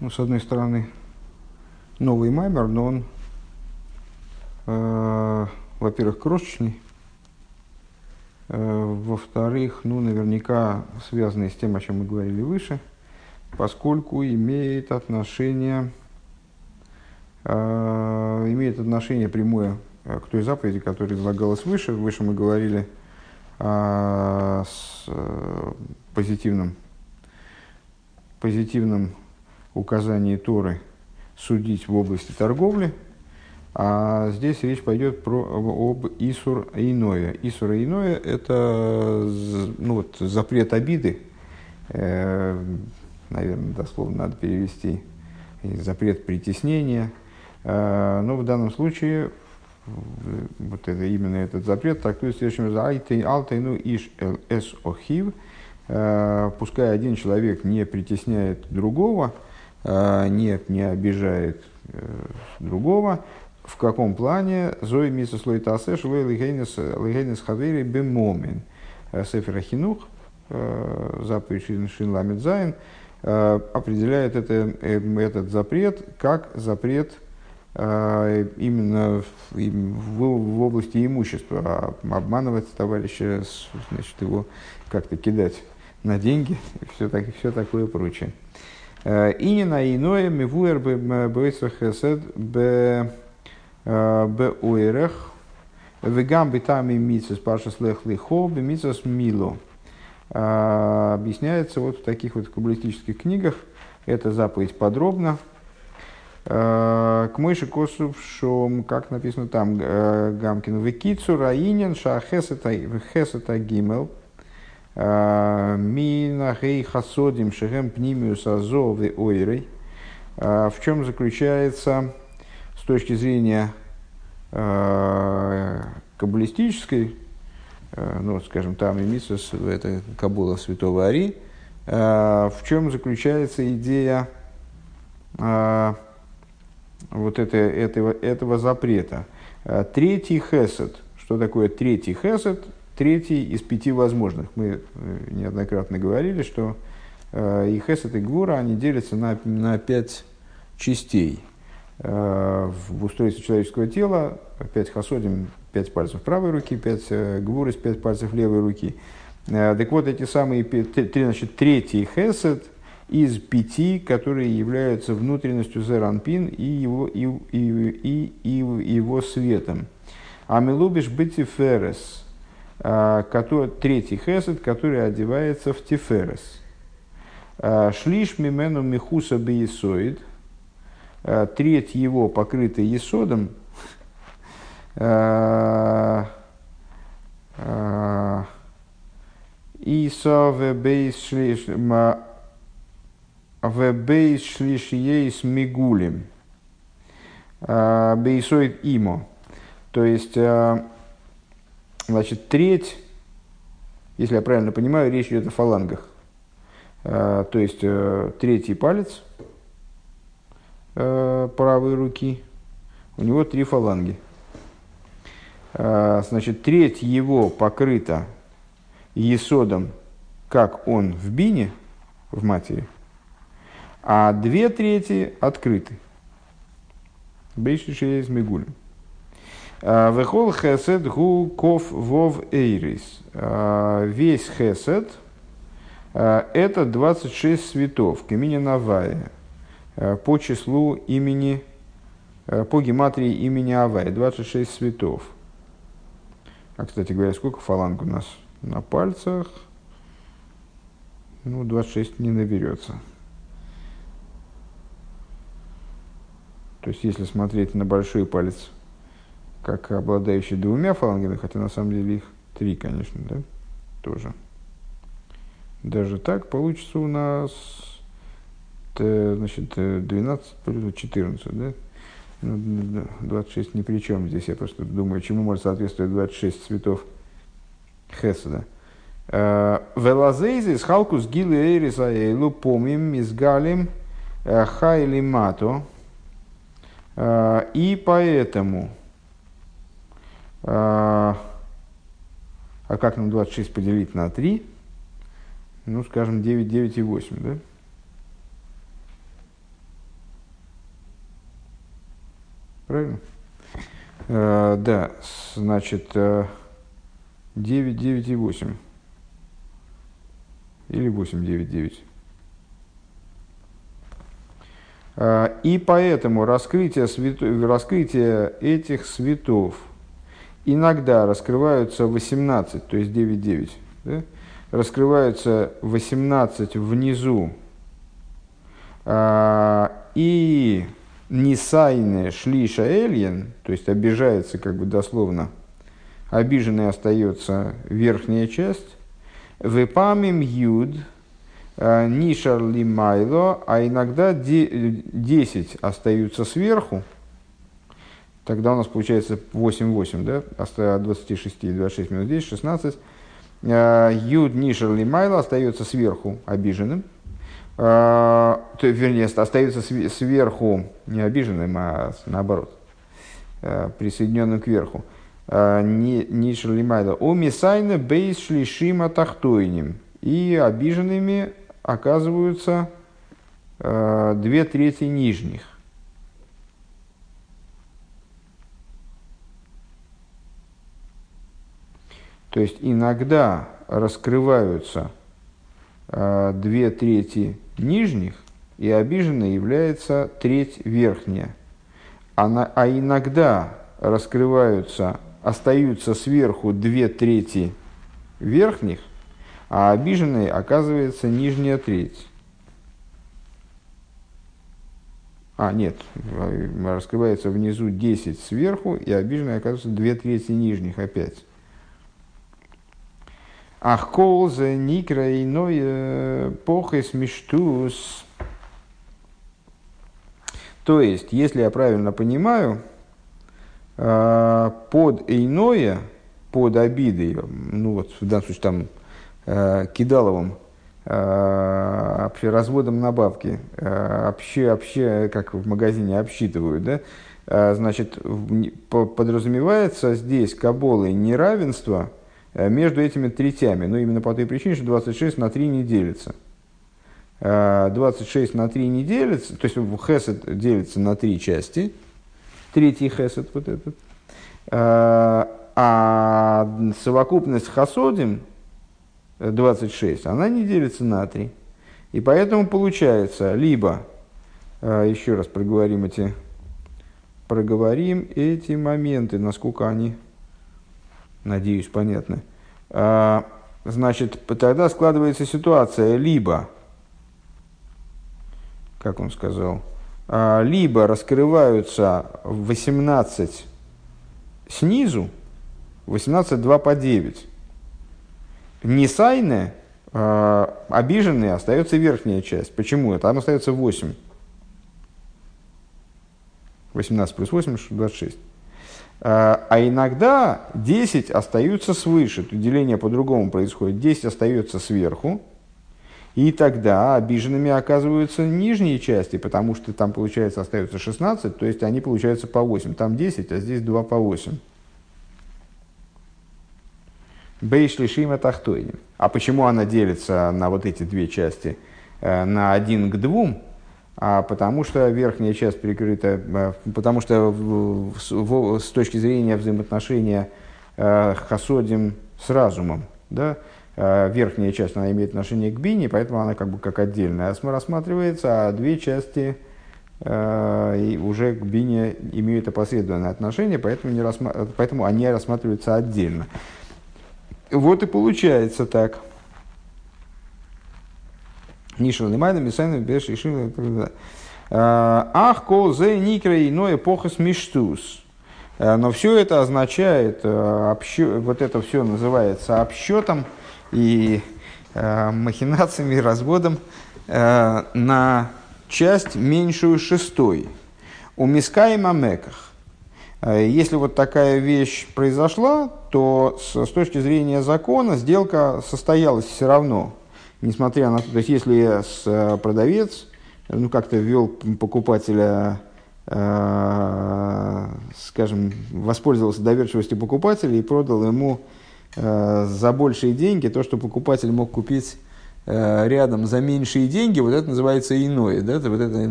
ну, с одной стороны, новый маймер, но он, э, во-первых, крошечный, э, во-вторых, ну, наверняка связанный с тем, о чем мы говорили выше, поскольку имеет отношение, э, имеет отношение прямое э, к той заповеди, которая излагалась выше. Выше мы говорили о с, э, позитивном, позитивном указании Торы судить в области торговли, а здесь речь пойдет про, об Исур Иное. Исур Иное – это ну, вот, запрет обиды, э, наверное, дословно надо перевести, запрет притеснения. Э, но в данном случае вот это, именно этот запрет трактуется следующим образом. Алтайну иш эс охив. Э, пускай один человек не притесняет другого – нет, не обижает э, другого. В каком плане? Зои миса слой тасеш лейгейнес хавери бемомин. Э, Сефер Ахинух, э, заповедь Шин Ламед Зайн, определяет это, этот запрет как запрет именно в, в, в области имущества. Обманывать товарища, значит, его как-то кидать на деньги и все, так, все такое прочее. Инина иное мивуэр бейсах хесед б уэрех вегам битами митсус пашас лех лихо бемитсус мило. Объясняется вот в таких вот каббалистических книгах. Это заповедь подробно. К мыши косу шом, как написано там, Гамкин, векицу раинен ша хесета гимел – Минахей хасодим шехем пнимиус азовы ойрой. В чем заключается с точки зрения э, каббалистической, э, ну, скажем, там и Мисус, это Кабула Святого Ари, в чем заключается идея вот это, этого, этого запрета. Третий хесед. Что такое третий хесед? Третий из пяти возможных. Мы э, неоднократно говорили, что э, и Хесед, и Гвура, они делятся на, на пять частей. Э, в устройстве человеческого тела пять хасодим, пять пальцев правой руки, пять гвурис, пять пальцев левой руки. Так вот, эти самые три, значит, третий хесед из пяти, которые являются внутренностью Зеранпин и его, и, и, и, и его светом. Амилубиш бетиферес – а, который, третий хесед, который одевается в тиферес. А, шлиш мимену михуса бейсоид, а, треть его покрыта есодом, Иса вебейс шлиш ейс мигулим. Бейсоид имо. То есть, Значит, треть, если я правильно понимаю, речь идет о фалангах. А, то есть, э, третий палец э, правой руки, у него три фаланги. А, значит, треть его покрыта есодом, как он в бине, в матери, а две трети открыты. Бейши из Мигулем. Вехол хесед гу ков вов эйрис. Весь хесед это 26 цветов, каминя Навая, по числу имени, по гематрии имени Авая, 26 цветов. А, кстати говоря, сколько фаланг у нас на пальцах? Ну, 26 не наберется. То есть, если смотреть на большой палец как обладающий двумя фалангами, хотя на самом деле их три, конечно, да, тоже. Даже так получится у нас значит, 12 плюс 14, да? 26 ну, ни при чем здесь. Я просто думаю, чему может соответствовать 26 цветов Хеседа. Э, Велазейзи с халкус гилы эйриса эйлу помим мизгалим э, хайли мато. Э, и поэтому а, а как нам 26 поделить на 3? Ну, скажем, 9, 9 и 8, да? Правильно? Э, да, значит, э, 9, 9 и 8. Или 8, 9, 9. Э, и поэтому раскрытие, свято, раскрытие этих светов иногда раскрываются 18, то есть 9, 9. Да? Раскрываются 18 внизу. Э, и Нисайне шлиша эльен, то есть обижается как бы дословно, обиженной остается верхняя часть, вепамим юд, э, нишар лимайло, а иногда 10 остаются сверху, тогда у нас получается 8-8, да, от 26 26 минус 10, 16, юд нишар лимайло остается сверху обиженным – а, то, вернее, остается сверху не обиженным, а наоборот, а, присоединенным к верху. А, не шалимайда. О мисайна бейс шлишима тахтойним. И обиженными оказываются две трети нижних. То есть иногда раскрываются две трети нижних, и обиженной является треть верхняя. А, на, а иногда раскрываются, остаются сверху две трети верхних, а обиженной оказывается нижняя треть. А, нет, раскрывается внизу 10 сверху, и обиженной оказывается две трети нижних опять. Ах колзе никра иной похес миштус. То есть, если я правильно понимаю, э, под иное, под обидой, ну вот в данном случае там э, кидаловым, э, разводом на бабки, вообще, вообще, как в магазине обсчитывают, да, значит, подразумевается здесь каболой неравенство – между этими третями. Но именно по той причине, что 26 на 3 не делится. 26 э, на 3 не делится, то есть хесед делится на три части, третий хесед вот этот, э, а совокупность хасодим 26, она не делится на 3. И поэтому получается, либо, еще раз проговорим эти, проговорим эти моменты, насколько они Надеюсь, понятно. А, значит, тогда складывается ситуация либо, как он сказал, а, либо раскрываются 18 снизу, 18 2 по 9. Несайны, а, обиженные, остается верхняя часть. Почему? Там остается 8. 18 плюс 8, 26. Э, а иногда 10 остаются свыше, то деление по-другому происходит. 10 остается сверху, и тогда обиженными оказываются нижние части, потому что там, получается, остается 16, то есть они получаются по 8. Там 10, а здесь 2 по 8. Бейшли Шима Тахтойним. А почему она делится на вот эти две части? Э, на один к двум, а потому что верхняя часть перекрыта, э, потому что с точки зрения взаимоотношения э, хасодим с разумом, да, э, верхняя часть она имеет отношение к бине, поэтому она как бы как отдельная рассматривается, а две части э, уже к бине имеют опосредованное отношение, поэтому, не рассма- поэтому они рассматриваются отдельно. Вот и получается так. Нишел Лимайда, Мисайна, Беш, Ишил, Ах, кол зе никра иное эпохас миштус. Э, но все это означает, э, общо, вот это все называется обсчетом и э, махинациями, разводом э, на часть меньшую шестой. У миска и мамеках. Э, если вот такая вещь произошла, то с точки зрения закона сделка состоялась все равно несмотря на то, то есть если э, продавец ну, как-то ввел покупателя, э, скажем, воспользовался доверчивостью покупателя и продал ему э, за большие деньги то, что покупатель мог купить э, рядом за меньшие деньги, вот это называется иное. Да? Вот это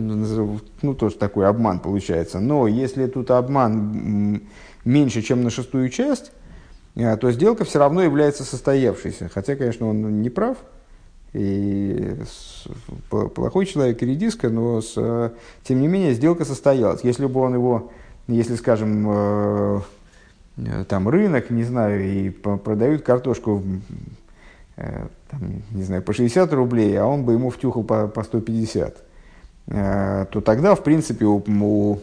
ну, тоже такой обман получается. Но если тут обман меньше, чем на шестую часть, э, то сделка все равно является состоявшейся. Хотя, конечно, он не прав, и плохой человек и редиска, но с, тем не менее сделка состоялась. Если бы он его, если, скажем, э, там рынок, не знаю, и продают картошку э, там, не знаю, по 60 рублей, а он бы ему втюхал по, по 150, э, то тогда, в принципе, у, у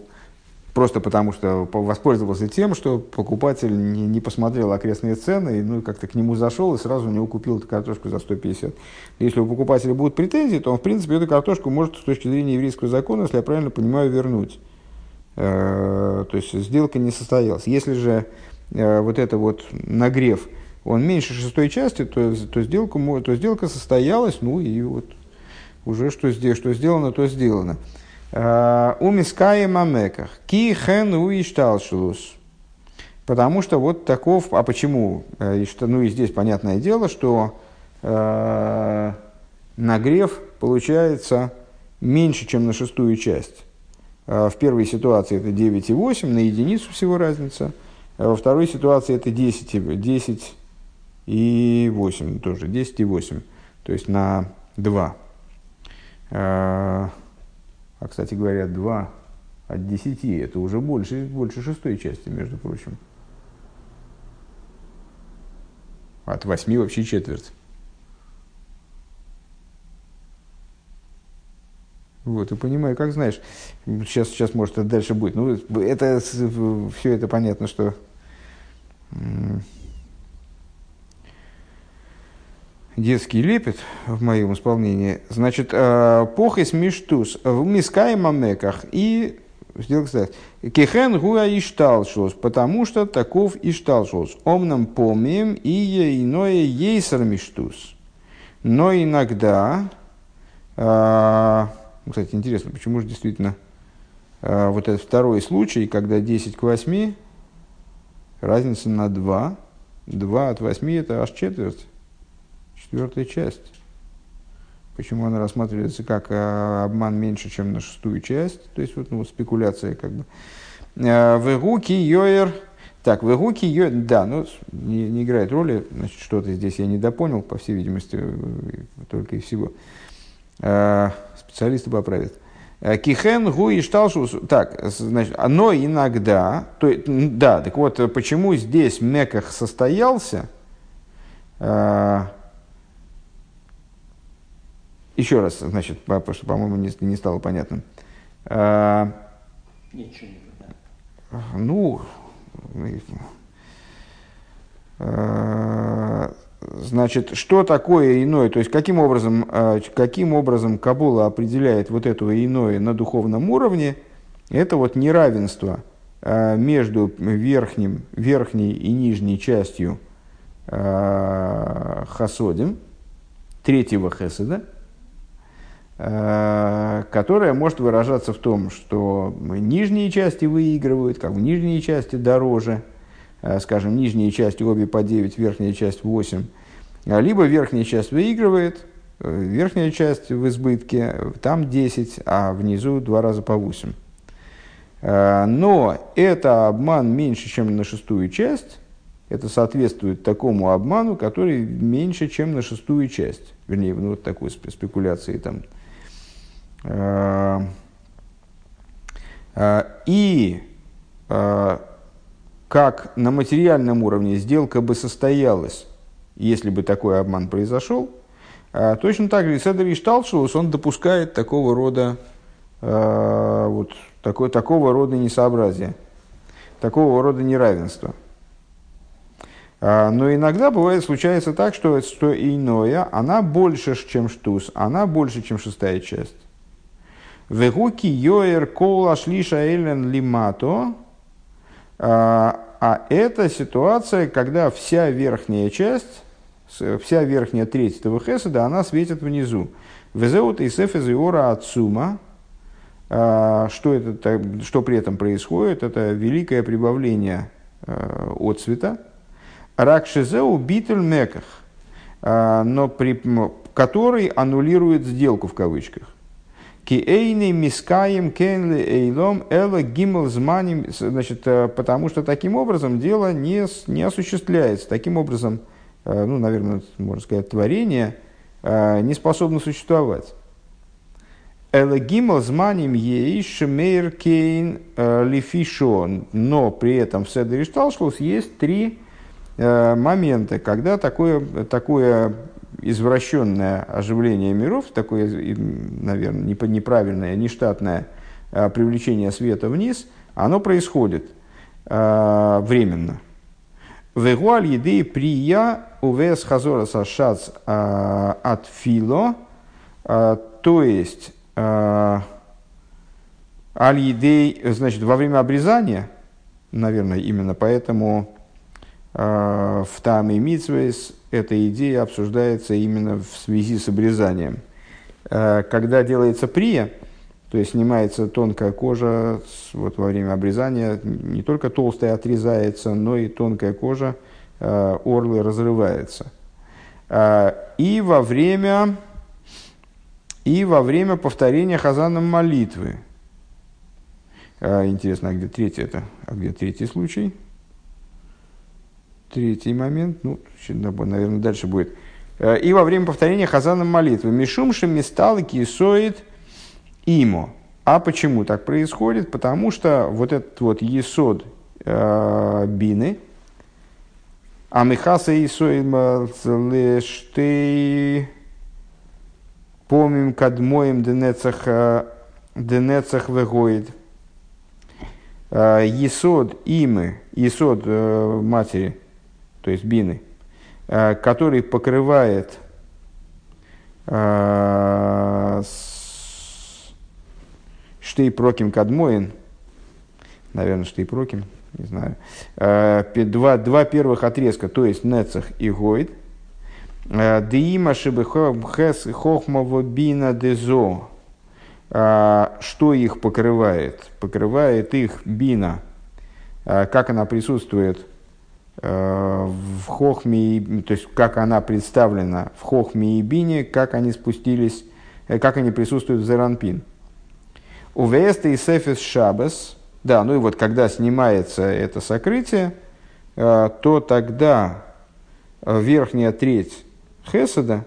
просто потому что воспользовался тем, что покупатель не, не посмотрел окрестные цены, и, ну, как-то к нему зашел и сразу у него купил эту картошку за 150. Если у покупателя будут претензии, то он, в принципе, эту картошку может с точки зрения еврейского закона, если я правильно понимаю, вернуть. Э, то есть сделка не состоялась. Если же э, вот это вот нагрев, он меньше шестой части, то, то, сделку, то сделка состоялась, ну и вот уже что, что сделано, то сделано. Э, у Мискаи Мамеках. Ки хен у ишталшус. Потому что вот таков, а почему? Э, ну и здесь понятное дело, что э, нагрев получается меньше, чем на шестую часть. В первой ситуации это 9,8, на единицу всего разница. Во второй ситуации это 10, 10 и 8 тоже, 10 и 8, то есть на 2. А, кстати говоря, 2 от 10 это уже больше, больше шестой части, между прочим. От 8 вообще четверть. Вот, и понимаю, как знаешь, сейчас, сейчас может это дальше будет. Ну, это, все это понятно, что детский лепет в моем исполнении. Значит, э, похис миштус в мискай мамеках и сделал кстати, кехен гуа ишталшос, потому что таков ишталшос. Омном помним и иное ейсер миштус. Но иногда, э, кстати, интересно, почему же действительно э, вот этот второй случай, когда 10 к 8, разница на 2, 2 от 8 это аж четверть четвертая часть. Почему она рассматривается как а, обман меньше, чем на шестую часть? То есть вот, ну, спекуляция как бы. А, Вегуки йоер. Так, вегуки йоер. Да, ну не, не играет роли. Значит, что-то здесь я недопонял, по всей видимости, э, только и всего. Специалисты поправят. Кихен гу и шталшус. Так, значит, оно иногда. То, да, так вот, почему здесь меках состоялся? Еще раз, значит, потому что, по-моему, не, не стало понятным. А, Ничего не да. Ну, а, значит, что такое иное? То есть, каким образом, а, каким образом Кабула определяет вот это иное на духовном уровне? Это вот неравенство а, между верхним, верхней и нижней частью хасодим, третьего хеседа, которая может выражаться в том, что нижние части выигрывают, как в нижние части дороже, э, скажем, нижние части обе по 9, верхняя часть 8, а либо верхняя часть выигрывает, э, верхняя часть в избытке, там 10, а внизу два раза по 8. Но это обман меньше, чем на шестую часть, это соответствует такому обману, который меньше, чем на шестую часть. Вернее, ну, вот такой спекуляции там Э, э, и э, как на материальном уровне сделка бы состоялась, если бы такой обман произошел, точно так же Седер Ишталшус, он допускает такого рода, вот, такой, такого рода несообразия, такого рода неравенства. Но иногда бывает, случается так, что, что иное, она больше, чем штус, она больше, чем шестая часть. Вегуки йоэр кола шлиша элен лимато. А, а это ситуация, когда вся верхняя часть, вся верхняя треть этого хеседа, она светит внизу. Везеут и сефезиора ацума. А, что, это, что при этом происходит? Это великое прибавление а, от цвета. Ракшизеу битель меках. Но при, который аннулирует сделку в кавычках. Киэйны мискаем кенли эйлом эла гимл зманим, значит, э, потому что таким образом дело не, не осуществляется. Таким образом, э, ну, наверное, можно сказать, творение э, не способно существовать. Эла гимл зманим ейш мейр кейн лифишо, но при этом в Седере Шталшлус есть три момента, когда такое, такое извращенное оживление миров, такое, наверное, неправильное, нештатное а, привлечение света вниз, оно происходит э, временно. Вегуаль еды прия увес хазора сашац а, от фило, то есть аль едей, значит, во время обрезания, наверное, именно поэтому в Таме Митсвейс эта идея обсуждается именно в связи с обрезанием. Э, когда делается прия, то есть снимается тонкая кожа вот во время обрезания, не только толстая отрезается, но и тонкая кожа э, орлы разрывается. Э, и во время, и во время повторения хазаном молитвы. Интересно, а где третий это? А где третий случай? Третий момент, ну, наверное, дальше будет. Э, и во время повторения хазаном молитвы. Мишумши местал кисоид имо. А почему так происходит? Потому что вот этот вот есод э, бины, а михаса исоид лештей помим кадмоем денецах э, денецах вегоид. Э, есод имы, есод матери – то есть бины, э, который покрывает э, штейпроким кадмоин, наверное, штейпроким, не знаю, э, два, два первых отрезка, то есть Нецах и Гойд, Диима шибы хохмово бина дезо, что их покрывает? Покрывает их бина, как она присутствует в Хохме, то есть как она представлена в Хохме и Бине, как они спустились, э, как они присутствуют в Зеранпин. У Веста и Сефис Шабас, да, ну и вот когда снимается это сокрытие, э, то тогда верхняя треть Хеседа,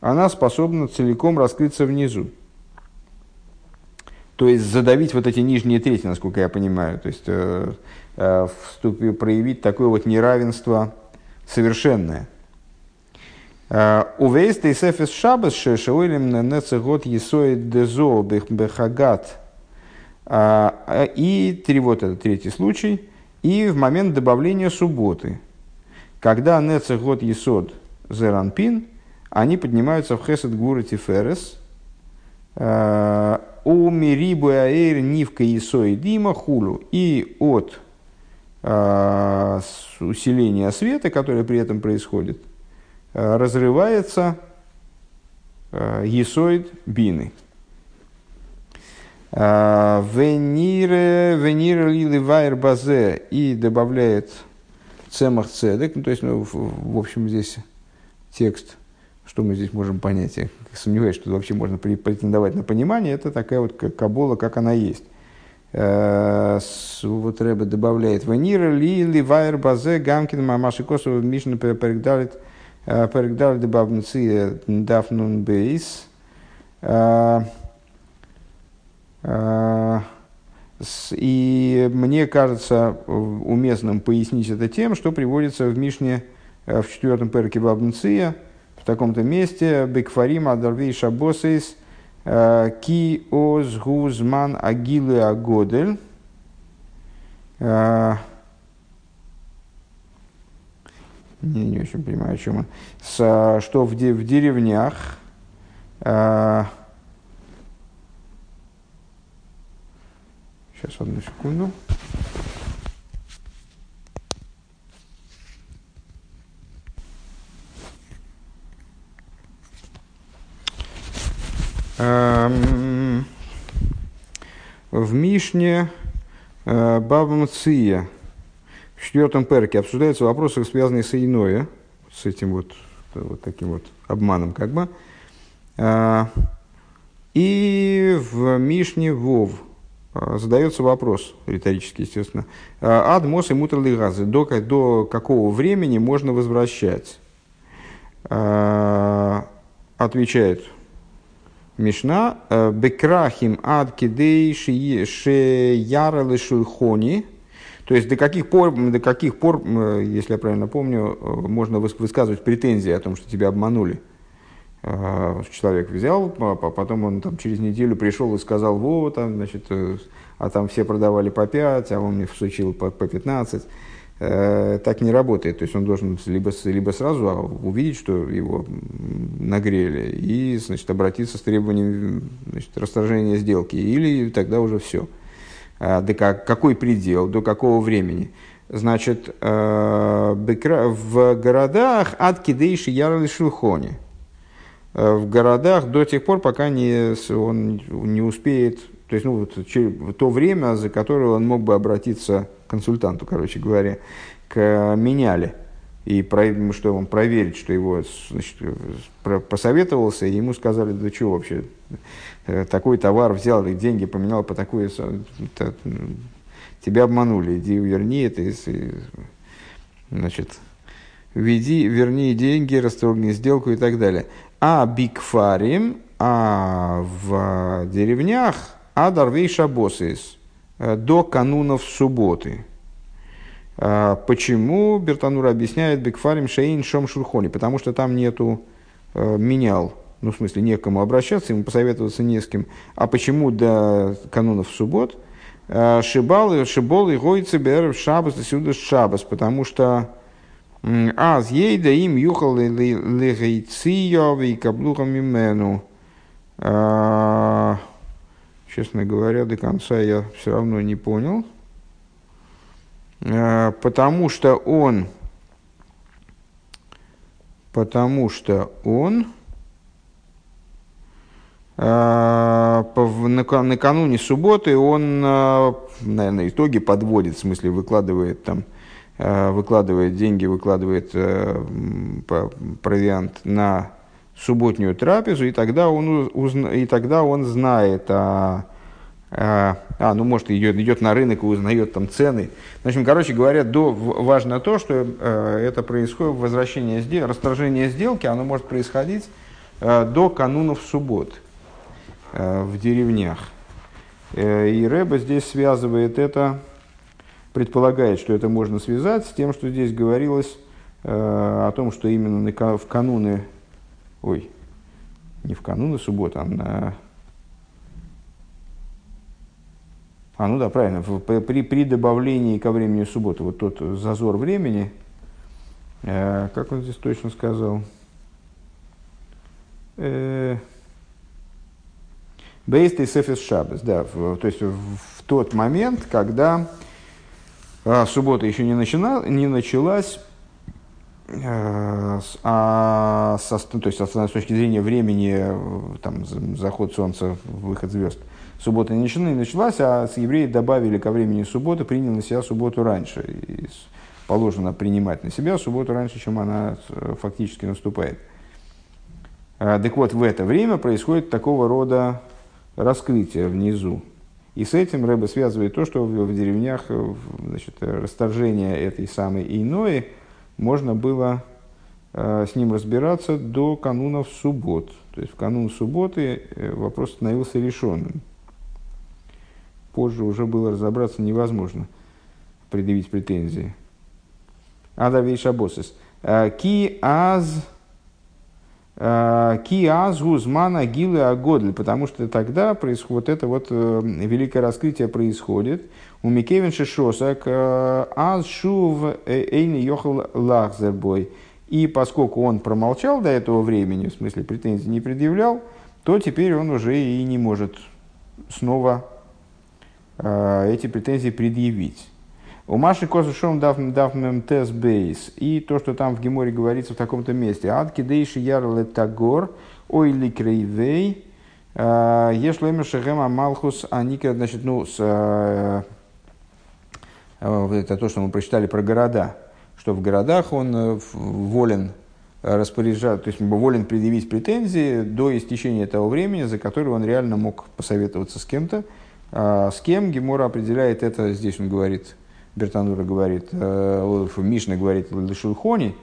она способна целиком раскрыться внизу. То есть задавить вот эти нижние трети, насколько я понимаю. То есть э, вступить, проявить такое вот неравенство совершенное. Э, Увейст и сефес шабас шешеуилем нецегот есоид дезо бехагат. Э, и три, вот это третий случай. И в момент добавления субботы, когда нецегот есод зеранпин, они поднимаются в хесед гуры тиферес, у мирибу аэр нивка и сои дима хулу. И от э, усиления света, которое при этом происходит, э, разрывается э, есоид бины. Венире, венире лили вайр базе и добавляет цемах цедек, ну, то есть, ну, в общем, здесь текст что мы здесь можем понять? Я сомневаюсь, что вообще можно претендовать на понимание. Это такая вот кабола, как она есть. Э, вот Рэбе добавляет «Ванира ли ливайр базе гамкин мамаши косово мишна перегдалит э, перегдалит дебавнцы дафнун бейс». Э, и мне кажется уместным пояснить это тем, что приводится в Мишне в четвертом перке Бабнция – таком-то месте, Бекфарим Адарвей Шабосейс, э, Ки Оз Гузман Агилы Агодель. Э, не, не очень понимаю, о чем он. С, что в, в деревнях Сейчас, одну секунду. В Мишне э, Баба Мция в четвертом перке обсуждаются вопросы, связанные с иное, с этим вот, вот таким вот обманом как бы. И в Мишне Вов задается вопрос, риторически, естественно, ад мос и мутрли газы, до, до какого времени можно возвращать? Отвечает Мишна, бекрахим ад кидей шеяра лешульхони, то есть до каких пор, до каких пор, если я правильно помню, можно высказывать претензии о том, что тебя обманули. А, человек взял, потом он там через неделю пришел и сказал, вот, там, значит, э, а там все продавали по 5, а он мне всучил по, по 15. Э, так не работает. То есть он должен либо, либо сразу а, увидеть, что его нагрели, и значит, обратиться с требованием значит, расторжения сделки, или тогда уже все. А, до как, какой предел, до какого времени? Значит, э, в городах от кидейши ярли шелхони – Э, в городах до тех пор, пока не, он не успеет, то есть ну, вот, то время, за которое он мог бы обратиться консультанту, короче говоря, к меняле, и про, что он проверить, что его значит, посоветовался, и ему сказали, да что вообще, э, такой товар взял, и деньги поменял по такой, тебя обманули, иди верни это, значит, веди, верни деньги, расторгни сделку и так далее. А бикфарим, а в деревнях адарвей шабосис э, до канунов субботы. А почему Бертанур объясняет бикфарим шейн шом шурхони? Потому что там нету э, менял, ну в смысле некому обращаться, ему посоветоваться не с кем. А почему до канунов суббот? Э, шибал, шибол и гойцы бер шабас, сюда шабас, потому что Аз ейда им юхал легейцио и каблухам имену. Честно говоря, до конца я все равно не понял. А, потому что он, потому что он а, накануне субботы он, а, наверное, итоги подводит, в смысле выкладывает там выкладывает деньги, выкладывает э, провиант на субботнюю трапезу, и тогда он, узна, и тогда он знает, а, а, а, ну, может, идет, идет на рынок и узнает там цены. В общем, короче говоря, до, важно то, что э, это происходит, возвращение сделки, расторжение сделки, оно может происходить э, до канунов суббот э, в деревнях. Э, и Рэба здесь связывает это предполагает, что это можно связать с тем, что здесь говорилось э, о том, что именно в кануны, ой, не в кануны субботы, а на... А, ну да, правильно, в, при, при добавлении ко времени субботы, вот тот зазор времени, э, как он здесь точно сказал, э, Бейст и Сефис Шабес, да, в, то есть в, в тот момент, когда а суббота еще не, начина, не началась, а со, то есть с точки зрения времени, э, там, заход солнца, выход звезд, суббота не началась, а с евреи добавили ко времени субботы, приняли на себя субботу раньше. И положено принимать на себя субботу раньше, чем она э, фактически наступает. Так вот, в это время происходит такого рода раскрытие внизу. И с этим Рэба связывает то, что в, деревнях э, значит, расторжение этой самой иной можно было э, с ним разбираться до канунов суббот. То есть в канун субботы э, вопрос становился решенным. Позже уже было разобраться невозможно, предъявить претензии. Ада вейшабосис. Э, ки аз Киаз гузмана гилы агодль, потому что тогда происходит вот это вот э, великое раскрытие происходит. У Микевин Шишосак э, аз шув э, йохал лахзербой. И поскольку он промолчал до этого времени, в смысле претензий не предъявлял, то теперь он уже и не может снова эти претензии предъявить. У Маши Косушом дав мем тес бейс. И то, что там в Геморе говорится в таком-то месте. Адки дейши ярле тагор, ой ли крейвей, а, ешлемер шехема малхус аника, значит, ну, с, а, а, это то, что мы прочитали про города, что в городах он э, волен распоряжаться, то есть волен предъявить претензии до истечения того времени, за которое он реально мог посоветоваться с кем-то. С кем Гемора определяет это, здесь он говорит, Бертанура говорит, э, Мишна говорит, Лешулхони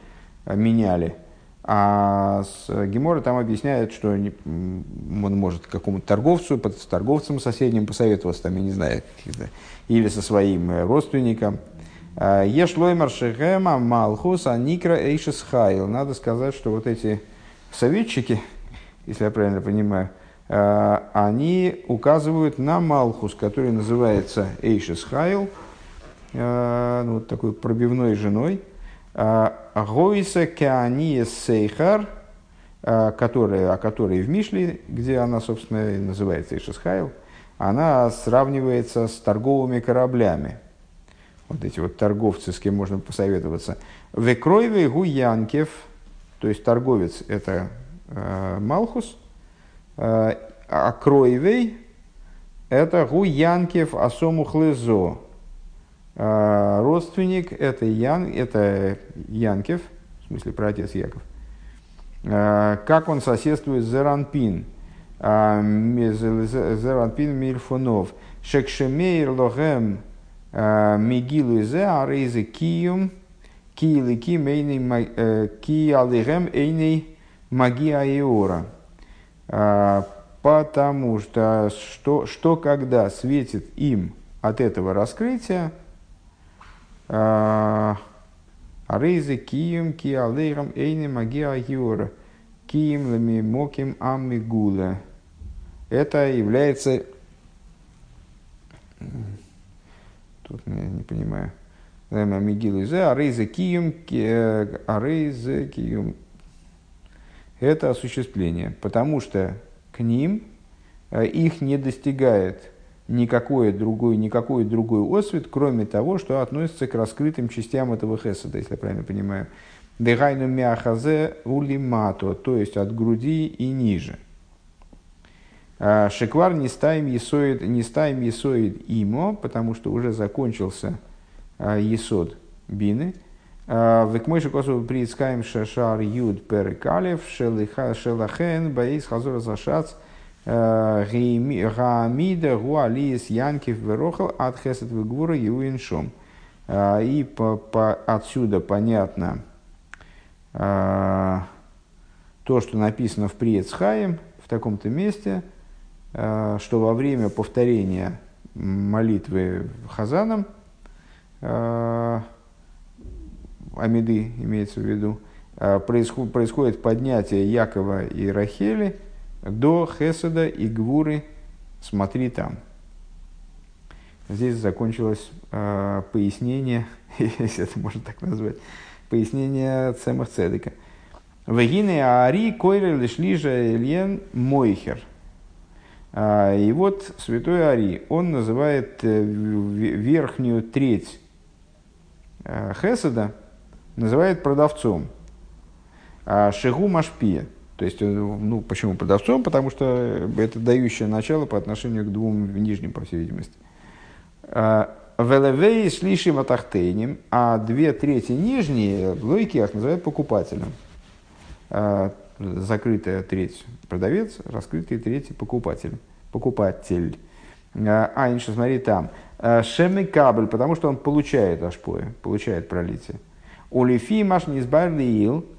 меняли, а с Гемора там объясняет, что он может какому-то торговцу, с торговцем соседним посоветоваться, там, я не знаю, или со своим э, родственником. Ешлоймар Шехема Малхус Аникра Эйшес Хайл. Надо сказать, что вот эти советчики, если я правильно понимаю, они указывают на Малхус, который называется Эйшес Хайл, ну, вот такой пробивной женой – Гойса Кеания Сейхар, которая, о которой в Мишле, где она, собственно, называется Ишисхайл, она сравнивается с торговыми кораблями. Вот эти вот торговцы, с кем можно посоветоваться. Векройве Гуянкев, то есть торговец – это э, Малхус, э, а Кройвей – это Гуянкев Асому Хлезо, а, родственник это, Ян, это Янкев, в смысле про отец Яков. А, как он соседствует с Зеранпин? А, Зеранпин Мильфунов. Шекшемейр лохем мигилу зе арейзе киюм киили ки мейни э, ки алихем эйни магия иора. Потому что, что, что когда светит им от этого раскрытия, Арейзе кием ки алейрам эйни магия юра. Кием лами моким аммигула. Это является... Тут я не понимаю. Мигилу зе, арейзе кием, арейзе кием. Это осуществление, потому что к ним их не достигает никакой другой, никакой другой освет, кроме того, что относится к раскрытым частям этого хесада, если я правильно понимаю. Дегайну мяхазе улимато, то есть от груди и ниже. А, шеквар не ставим есоид, не ставим есоид имо, потому что уже закончился а, есод бины. А, Векмойши косу приискаем шашар юд перекалев шелахен баис хазора зашац – Гаамида Гуалиес Янкив Верохал от Хесет Вегура Юиншом. А, и по, по, отсюда понятно а, то, что написано в Приецхаем, в таком-то месте, что во время повторения молитвы Хазаном, Амиды имеется в виду, происходит поднятие Якова и Рахели – до Хеседа и Гвуры смотри там. Здесь закончилось э, пояснение, если это можно так назвать, пояснение Цемах Цедека. Вегины Ари Койрер Лишлижа Ильен Мойхер. А, и вот святой Ари, он называет э, верхнюю треть э, Хеседа, называет продавцом. А Шигу Машпия – то есть, э, ну, почему продавцом? Потому что это дающее начало по отношению к двум нижним, по всей видимости. А, Велевей слишим атахтейним, а две трети нижние лойки называют покупателем. А, закрытая треть продавец, раскрытая треть покупатель. Покупатель. А, а смотри там. Шемы кабель, потому что он получает ашпоя, получает пролитие. Улифи маш низбарлиил, Э,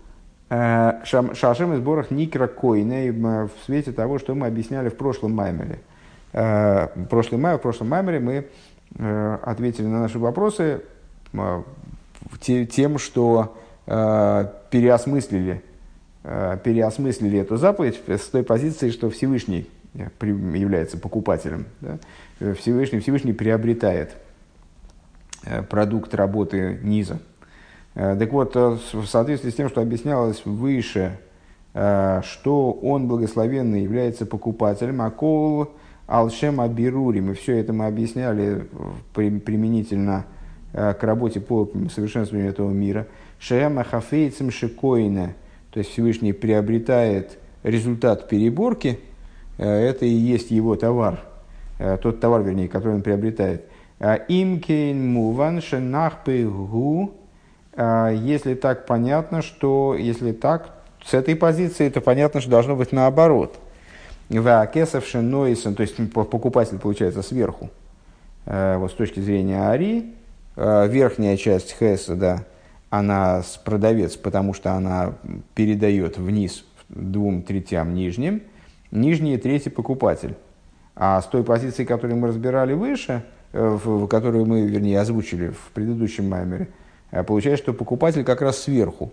Шашем из сборах Никра Койна в свете того, что мы объясняли в прошлом маймере. Э, в прошлом в прошлом маймере мы э, ответили на наши вопросы тем, что переосмыслили, переосмыслили эту заповедь с той позиции, что Всевышний является покупателем. Да? Всевышний, Всевышний приобретает продукт работы низа. Э, так вот, э, в соответствии с тем, что объяснялось выше, э, что он благословенный является покупателем, а кол алшем абирури, мы все это мы объясняли применительно к работе по совершенствованию этого мира. Шема хафейцем шикоина, то есть Всевышний приобретает результат переборки, это и есть его товар, тот товар, вернее, который он приобретает. Имкейн муван шенахпы гу, а, если так понятно, что если так, с этой позиции это понятно, что должно быть наоборот. Ваакесовши нойсон, то есть покупатель получается сверху. Э, вот с точки зрения Ари, э, верхняя часть да, она с продавец, потому что она передает вниз двум третям нижним, нижние трети покупатель. А с той позиции, которую мы разбирали выше, э, в, которую мы, вернее, озвучили в предыдущем маймере, получается, что покупатель как раз сверху.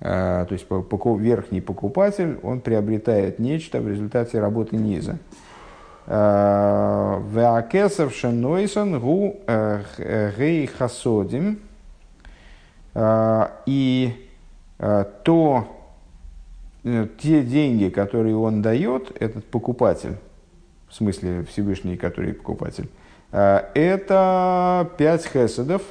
То есть верхний покупатель, он приобретает нечто в результате работы низа. Веакесов шенойсон гу гей хасодим. И то, те деньги, которые он дает, этот покупатель, в смысле Всевышний, который покупатель, это пять хеседов,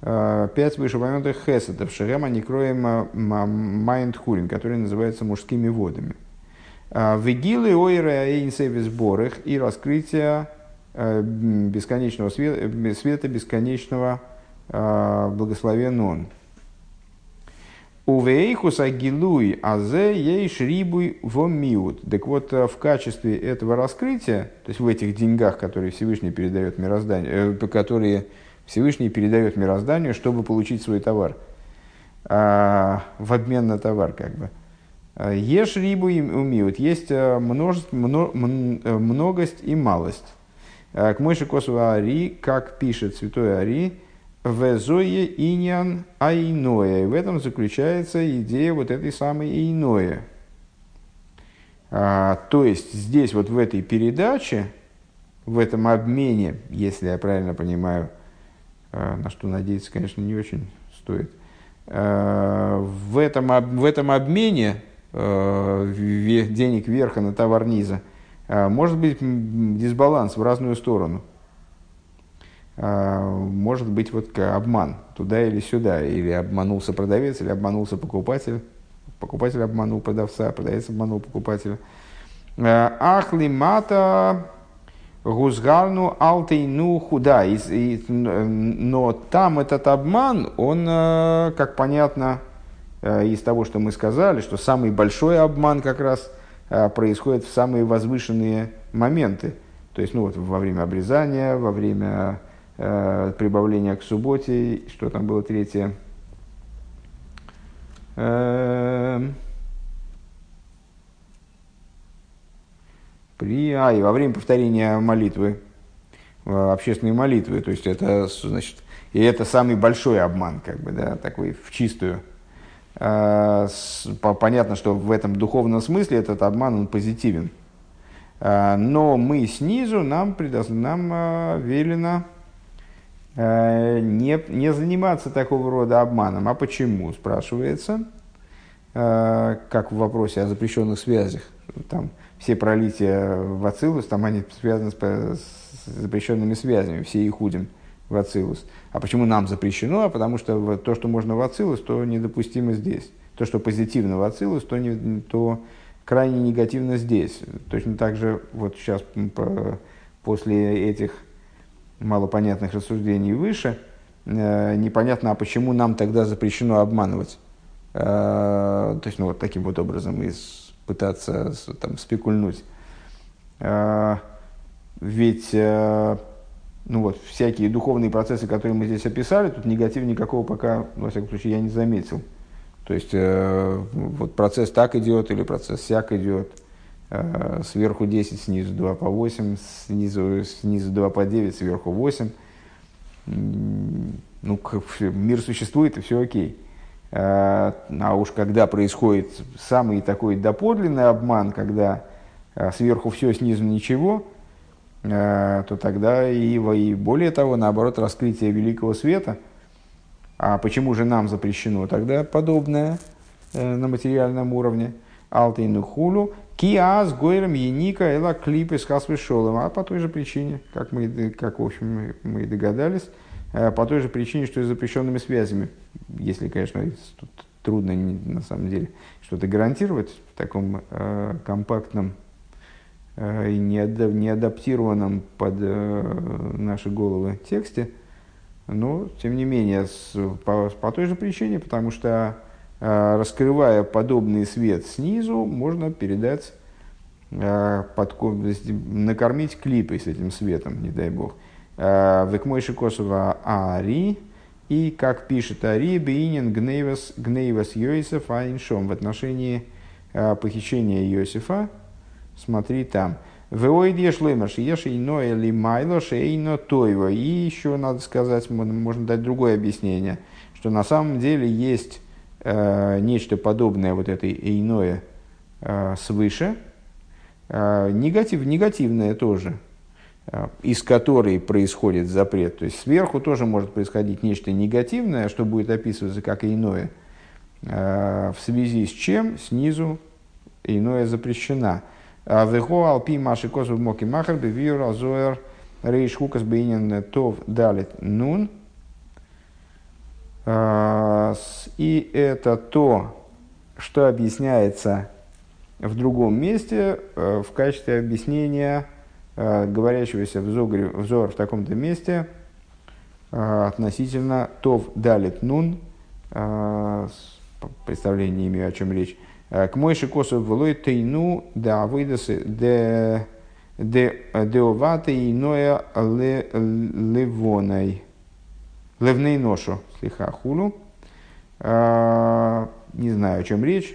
пять вышеупомянутых хеседов, шерема не кроем майнд хурин, которые называются мужскими водами. Вегилы ойра эйнсеви сборах и раскрытие э, бесконечного света, света бесконечного э, благословен он. У вейхуса гилуй азе ей шрибуй вомиут. Так вот, э, в качестве этого раскрытия, то есть в этих деньгах, которые Всевышний передает мирозданию, э, которые Всевышний передает мирозданию, чтобы получить свой товар, э, в обмен на товар, как бы – Ешь рибу и умеют. Есть э, множество, э, многость и малость. Э, к Мойше Косу Ари, как пишет святой Ари, в Зое иньян айное. И в этом заключается идея вот этой самой иное. А, то есть здесь вот в этой передаче, в этом обмене, если я правильно понимаю, на что надеяться, конечно, не очень стоит, в этом, в этом обмене Э, денег верха на товар низа, э, может быть дисбаланс в разную сторону. Э, может быть вот обман туда или сюда, или обманулся продавец, или обманулся покупатель, покупатель обманул продавца, продавец обманул покупателя. Ахли мата гузгарну алтейну худа. Но там этот обман, он, как понятно, Э, из того, что мы сказали, что самый большой обман как раз э, происходит в самые возвышенные моменты. То есть ну, вот, во время обрезания, во время э, прибавления к субботе, что там было третье. Э, при, а, и во время повторения молитвы, э, общественной молитвы. То есть это, значит, и это самый большой обман, как бы, да, такой в чистую. Э, понятно, что в этом духовном смысле этот обман он позитивен. Э, но мы снизу, нам, предо... нам э, велено не, не заниматься такого рода обманом. А почему, спрашивается, как в вопросе о запрещенных связях. Там все пролития в Ацилус, там они связаны с, с запрещенными связями, все их удим в Ацилус. А почему нам запрещено? А потому что то, что можно в Ацилус, то недопустимо здесь. То, что позитивно в Ацилус, то, не, то крайне негативно здесь. Точно так же вот сейчас после этих малопонятных рассуждений выше, э, непонятно, а почему нам тогда запрещено обманывать. Э, то есть, ну, вот таким вот образом и пытаться там, спекульнуть. Э, ведь ну вот, всякие духовные процессы, которые мы здесь описали, тут негатива никакого пока, во всяком случае, я не заметил. То есть, э, вот процесс так идет или процесс сяк идет. Э, сверху 10, снизу 2 по 8, снизу, снизу 2 по 9, сверху 8. Ну, мир существует, и все окей. А уж когда происходит самый такой доподлинный обман, когда э, сверху все, снизу ничего – Э, то тогда и, и более того, наоборот, раскрытие великого света. А почему же нам запрещено тогда подобное э, на материальном уровне? Алтейну хулу, киаз гойрам еника эла клипы с хасвешолом. А по той же причине, как мы, как, в общем, мы догадались, э, по той же причине, что и запрещенными связями. Если, конечно, тут трудно на самом деле что-то гарантировать в таком э, компактном Э, и не адаптированном под э, наши головы тексте, но, тем не менее, с, по, по той же причине, потому что раскрывая подобный свет снизу, можно передать, под, накормить клипой с этим светом, не дай бог. Векмойши Косова Ари, и, как пишет Ари, Бейнин Гнейвас, Гнейвас Йосиф Айншом в отношении похищения Иосифа, смотри там. Веоид еш лемер, еш ино майло, шейно тойво. И еще надо сказать, можно дать другое объяснение, что на самом деле есть э, нечто подобное вот этой иное э, свыше, э, негатив, негативное тоже, Э, из которой происходит запрет. То есть сверху тоже может происходить нечто негативное, что будет описываться как иное, э, в связи с чем снизу иное запрещено. А Вехо алпи маши косу моки махар бевир азоэр рейш хукас бейнин тов далит нун. Э, и это то, что объясняется в другом месте в качестве объяснения Э, говорящегося взор, взор в таком-то месте э, относительно тов далит нун, э, представление имею, о чем речь, к мойши косу влой тейну да выдасы де деоваты иное левоной. Левней ношу, слиха хулу. Не знаю, о чем речь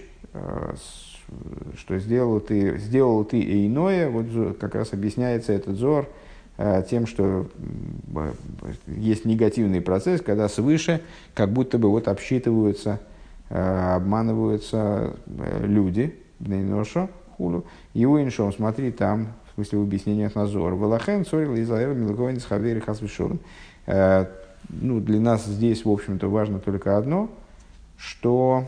что сделал ты, сделал ты иное, вот как раз объясняется этот зор э, тем, что есть негативный процесс, когда свыше как будто бы вот обсчитываются, э, обманываются э, люди, Бнейноша, хулу, и уиншом, смотри там, в смысле в объяснениях на зор. Валахен, цорил, израил, милковин, схавери, хасвишурн. Ну, для нас здесь, в общем-то, важно только одно, что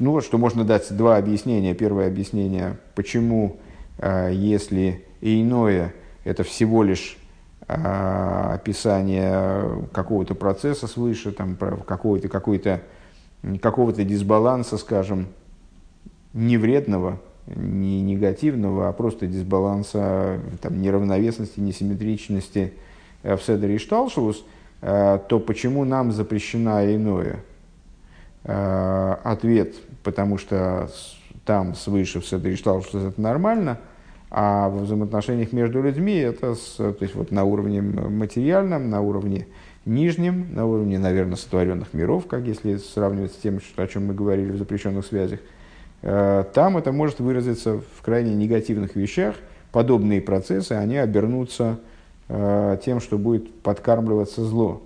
ну вот, что можно дать два объяснения. Первое объяснение, почему, э, если иное, это всего лишь э, описание какого-то процесса свыше, там, какого-то, какой-то, какого-то дисбаланса, скажем, не вредного, не негативного, а просто дисбаланса, там, неравновесности, несимметричности э, в Седере и Шталшус, то почему нам запрещено иное? Ответ потому что там свыше все считал, что это нормально, а в взаимоотношениях между людьми это то есть вот на уровне материальном, на уровне нижнем, на уровне, наверное, сотворенных миров, как если сравнивать с тем, о чем мы говорили в запрещенных связях, э, там это может выразиться в крайне негативных вещах. Подобные процессы, они обернутся э, тем, что будет подкармливаться зло.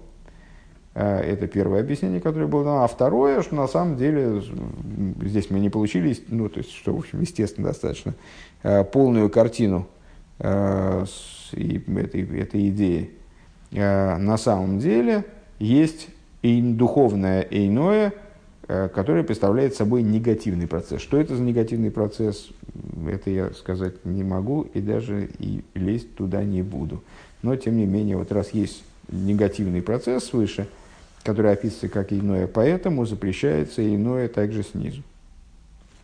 Э, это первое объяснение, которое было дано. А второе, что на самом деле здесь мы не получили, ну, то есть, что, в общем, естественно, достаточно, э, полную картину э, этой, этой идеи. На самом деле есть и духовное иное, которое представляет собой негативный процесс. Что это за негативный процесс, это я сказать не могу и даже и лезть туда не буду. Но, тем не менее, вот раз есть негативный процесс свыше – которое описывается как иное, поэтому запрещается иное также снизу.